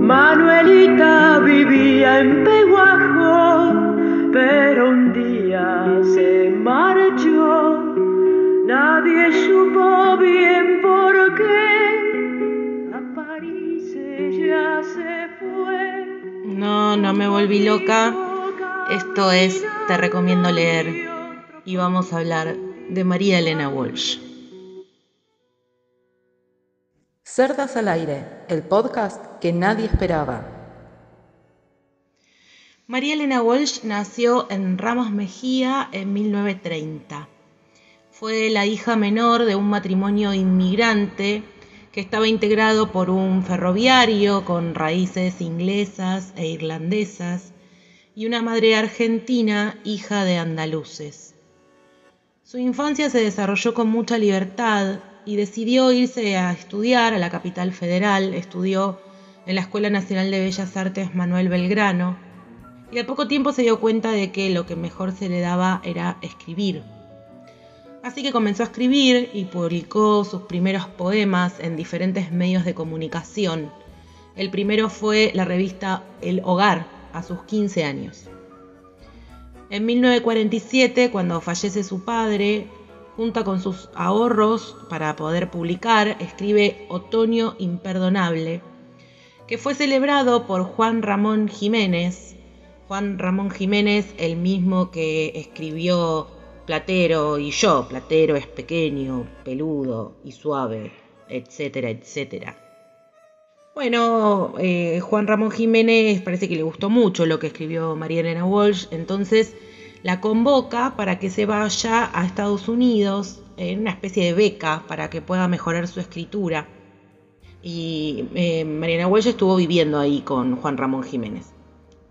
Manuelita vivía en Peguajo, pero un día se marchó. Nadie supo bien por qué. A París ella se fue. No, no me volví loca. Esto es Te recomiendo leer y vamos a hablar de María Elena Walsh. Cerdas al aire, el podcast que nadie esperaba. María Elena Walsh nació en Ramos Mejía en 1930. Fue la hija menor de un matrimonio inmigrante que estaba integrado por un ferroviario con raíces inglesas e irlandesas y una madre argentina, hija de andaluces. Su infancia se desarrolló con mucha libertad y decidió irse a estudiar a la capital federal. Estudió en la Escuela Nacional de Bellas Artes Manuel Belgrano y a poco tiempo se dio cuenta de que lo que mejor se le daba era escribir. Así que comenzó a escribir y publicó sus primeros poemas en diferentes medios de comunicación. El primero fue la revista El Hogar, a sus 15 años. En 1947, cuando fallece su padre, junta con sus ahorros para poder publicar, escribe Otoño Imperdonable, que fue celebrado por Juan Ramón Jiménez. Juan Ramón Jiménez, el mismo que escribió Platero y yo. Platero es pequeño, peludo y suave, etcétera, etcétera. Bueno, eh, Juan Ramón Jiménez parece que le gustó mucho lo que escribió María Elena Walsh, entonces la convoca para que se vaya a Estados Unidos en una especie de beca para que pueda mejorar su escritura. Y eh, María Elena Walsh estuvo viviendo ahí con Juan Ramón Jiménez.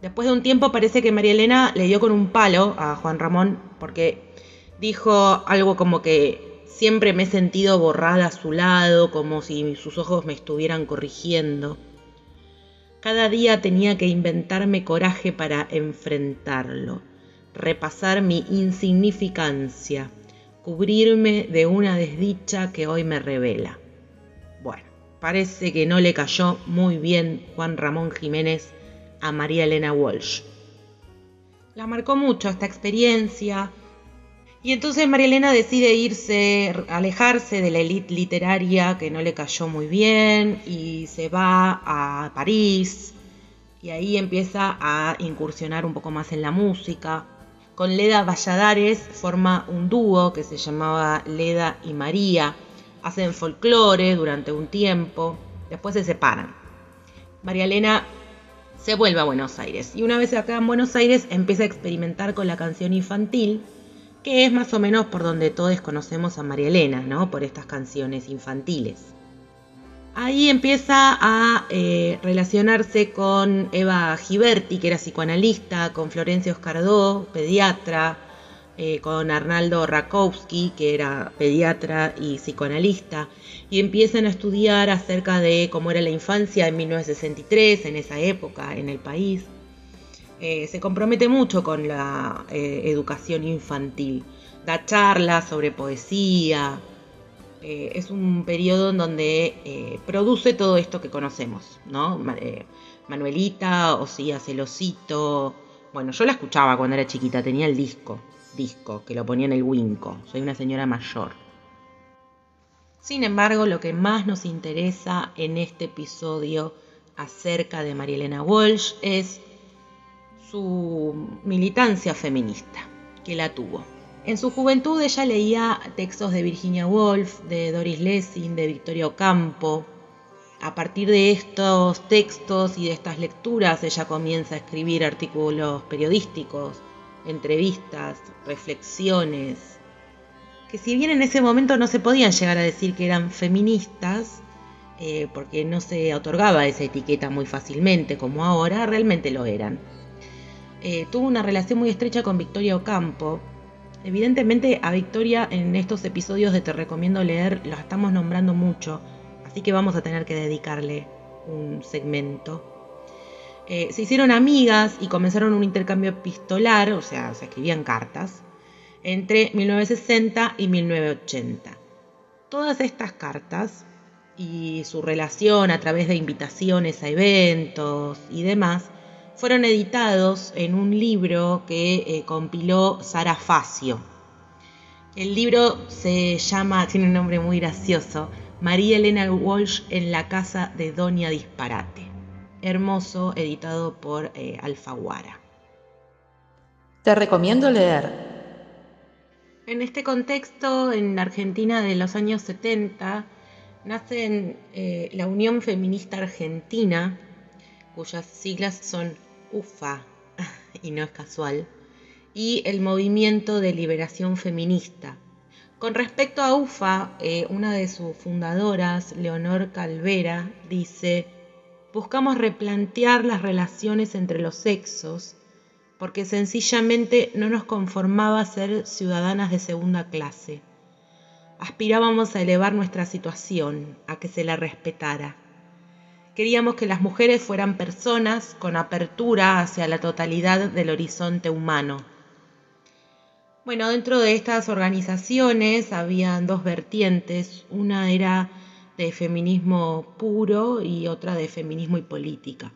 Después de un tiempo parece que María Elena le dio con un palo a Juan Ramón porque dijo algo como que Siempre me he sentido borrada a su lado, como si sus ojos me estuvieran corrigiendo. Cada día tenía que inventarme coraje para enfrentarlo, repasar mi insignificancia, cubrirme de una desdicha que hoy me revela. Bueno, parece que no le cayó muy bien Juan Ramón Jiménez a María Elena Walsh. La marcó mucho esta experiencia, y entonces María Elena decide irse, alejarse de la élite literaria que no le cayó muy bien y se va a París y ahí empieza a incursionar un poco más en la música. Con Leda Valladares forma un dúo que se llamaba Leda y María. Hacen folclore durante un tiempo, después se separan. María Elena se vuelve a Buenos Aires y una vez acá en Buenos Aires empieza a experimentar con la canción infantil que es más o menos por donde todos conocemos a María Elena, ¿no? Por estas canciones infantiles. Ahí empieza a eh, relacionarse con Eva Giberti, que era psicoanalista, con Florencia Oscardó, pediatra, eh, con Arnaldo Rakowski, que era pediatra y psicoanalista, y empiezan a estudiar acerca de cómo era la infancia en 1963, en esa época, en el país. Eh, se compromete mucho con la eh, educación infantil. Da charlas sobre poesía. Eh, es un periodo en donde produce todo esto que conocemos, ¿no? Manuelita, Osía Celosito. Bueno, yo la escuchaba cuando era chiquita, tenía el disco, disco, que lo ponía en el Winco. Soy una señora mayor. Sin embargo, lo que más nos interesa en este episodio acerca de María Elena Walsh es su militancia feminista, que la tuvo. En su juventud ella leía textos de Virginia Woolf, de Doris Lessing, de Victoria Ocampo. A partir de estos textos y de estas lecturas ella comienza a escribir artículos periodísticos, entrevistas, reflexiones, que si bien en ese momento no se podían llegar a decir que eran feministas, eh, porque no se otorgaba esa etiqueta muy fácilmente como ahora, realmente lo eran. Eh, tuvo una relación muy estrecha con Victoria Ocampo. Evidentemente a Victoria en estos episodios de Te recomiendo leer la estamos nombrando mucho, así que vamos a tener que dedicarle un segmento. Eh, se hicieron amigas y comenzaron un intercambio epistolar, o sea, se escribían cartas. entre 1960 y 1980. Todas estas cartas y su relación a través de invitaciones a eventos y demás fueron editados en un libro que eh, compiló Sara Facio. El libro se llama, tiene un nombre muy gracioso, María Elena Walsh en la casa de Doña Disparate. Hermoso, editado por eh, Alfaguara. Te recomiendo leer. En este contexto, en la Argentina de los años 70, nace eh, la Unión Feminista Argentina, cuyas siglas son UFA, y no es casual, y el Movimiento de Liberación Feminista. Con respecto a UFA, eh, una de sus fundadoras, Leonor Calvera, dice, buscamos replantear las relaciones entre los sexos porque sencillamente no nos conformaba ser ciudadanas de segunda clase aspirábamos a elevar nuestra situación, a que se la respetara. Queríamos que las mujeres fueran personas con apertura hacia la totalidad del horizonte humano. Bueno, dentro de estas organizaciones habían dos vertientes, una era de feminismo puro y otra de feminismo y política.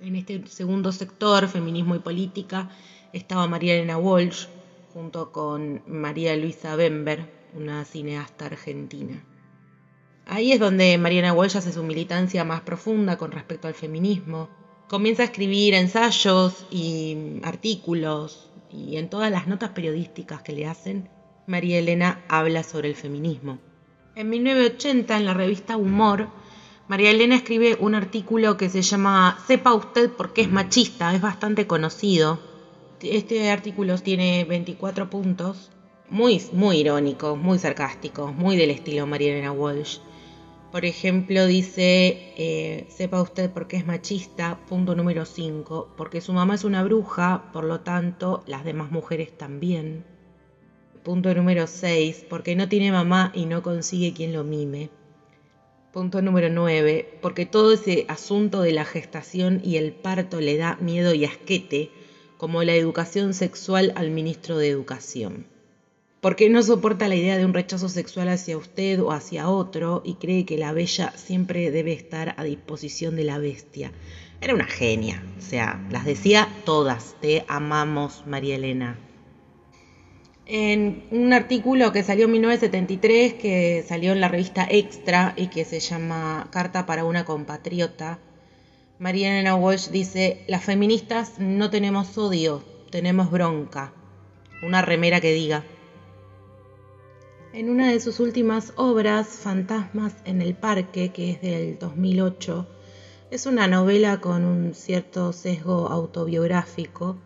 En este segundo sector, feminismo y política, estaba María Elena Walsh junto con María Luisa Bember, una cineasta argentina. Ahí es donde Mariana Walsh hace su militancia más profunda con respecto al feminismo. Comienza a escribir ensayos y artículos y en todas las notas periodísticas que le hacen, María Elena habla sobre el feminismo. En 1980, en la revista Humor, María Elena escribe un artículo que se llama Sepa usted por qué es machista, es bastante conocido. Este artículo tiene 24 puntos muy, muy irónicos, muy sarcásticos, muy del estilo Mariana Walsh. Por ejemplo, dice, eh, sepa usted por qué es machista, punto número 5, porque su mamá es una bruja, por lo tanto, las demás mujeres también. Punto número 6, porque no tiene mamá y no consigue quien lo mime. Punto número 9, porque todo ese asunto de la gestación y el parto le da miedo y asquete, como la educación sexual al ministro de Educación porque no soporta la idea de un rechazo sexual hacia usted o hacia otro y cree que la bella siempre debe estar a disposición de la bestia. Era una genia, o sea, las decía todas, te amamos, María Elena. En un artículo que salió en 1973, que salió en la revista Extra y que se llama Carta para una compatriota, María Elena Walsh dice, las feministas no tenemos odio, tenemos bronca. Una remera que diga, en una de sus últimas obras, Fantasmas en el Parque, que es del 2008, es una novela con un cierto sesgo autobiográfico.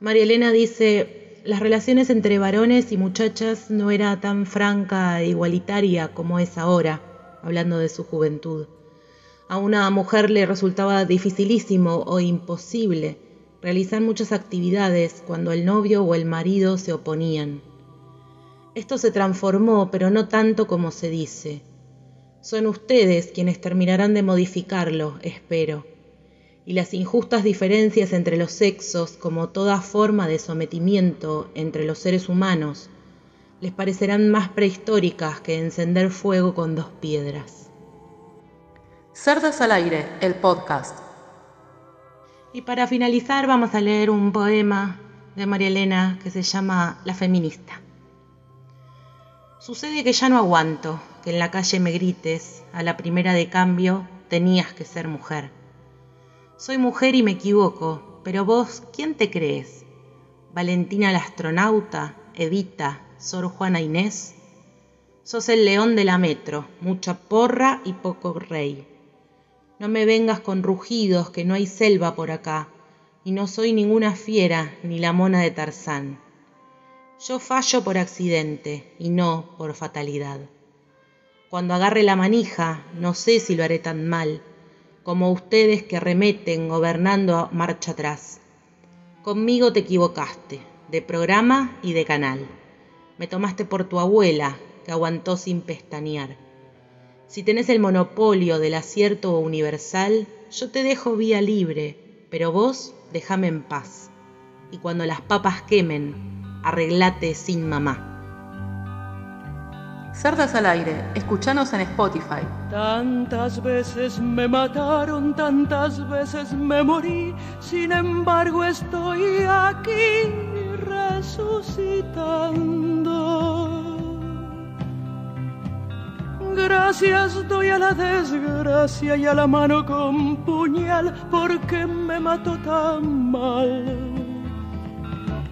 María Elena dice, las relaciones entre varones y muchachas no era tan franca e igualitaria como es ahora, hablando de su juventud. A una mujer le resultaba dificilísimo o imposible realizar muchas actividades cuando el novio o el marido se oponían. Esto se transformó, pero no tanto como se dice. Son ustedes quienes terminarán de modificarlo, espero. Y las injustas diferencias entre los sexos, como toda forma de sometimiento entre los seres humanos, les parecerán más prehistóricas que encender fuego con dos piedras. Cerdas al aire, el podcast. Y para finalizar vamos a leer un poema de María Elena que se llama La feminista. Sucede que ya no aguanto que en la calle me grites, a la primera de cambio tenías que ser mujer. Soy mujer y me equivoco, pero vos, ¿quién te crees? ¿Valentina la astronauta? ¿Evita? ¿Sor Juana Inés? Sos el león de la metro, mucha porra y poco rey. No me vengas con rugidos, que no hay selva por acá, y no soy ninguna fiera ni la mona de Tarzán. Yo fallo por accidente y no por fatalidad. Cuando agarre la manija, no sé si lo haré tan mal como ustedes que remeten gobernando a marcha atrás. Conmigo te equivocaste, de programa y de canal. Me tomaste por tu abuela, que aguantó sin pestañear. Si tenés el monopolio del acierto universal, yo te dejo vía libre, pero vos déjame en paz. Y cuando las papas quemen, Arreglate sin mamá. Cerdas al aire, escuchanos en Spotify. Tantas veces me mataron, tantas veces me morí, sin embargo estoy aquí resucitando. Gracias doy a la desgracia y a la mano con puñal porque me mató tan mal.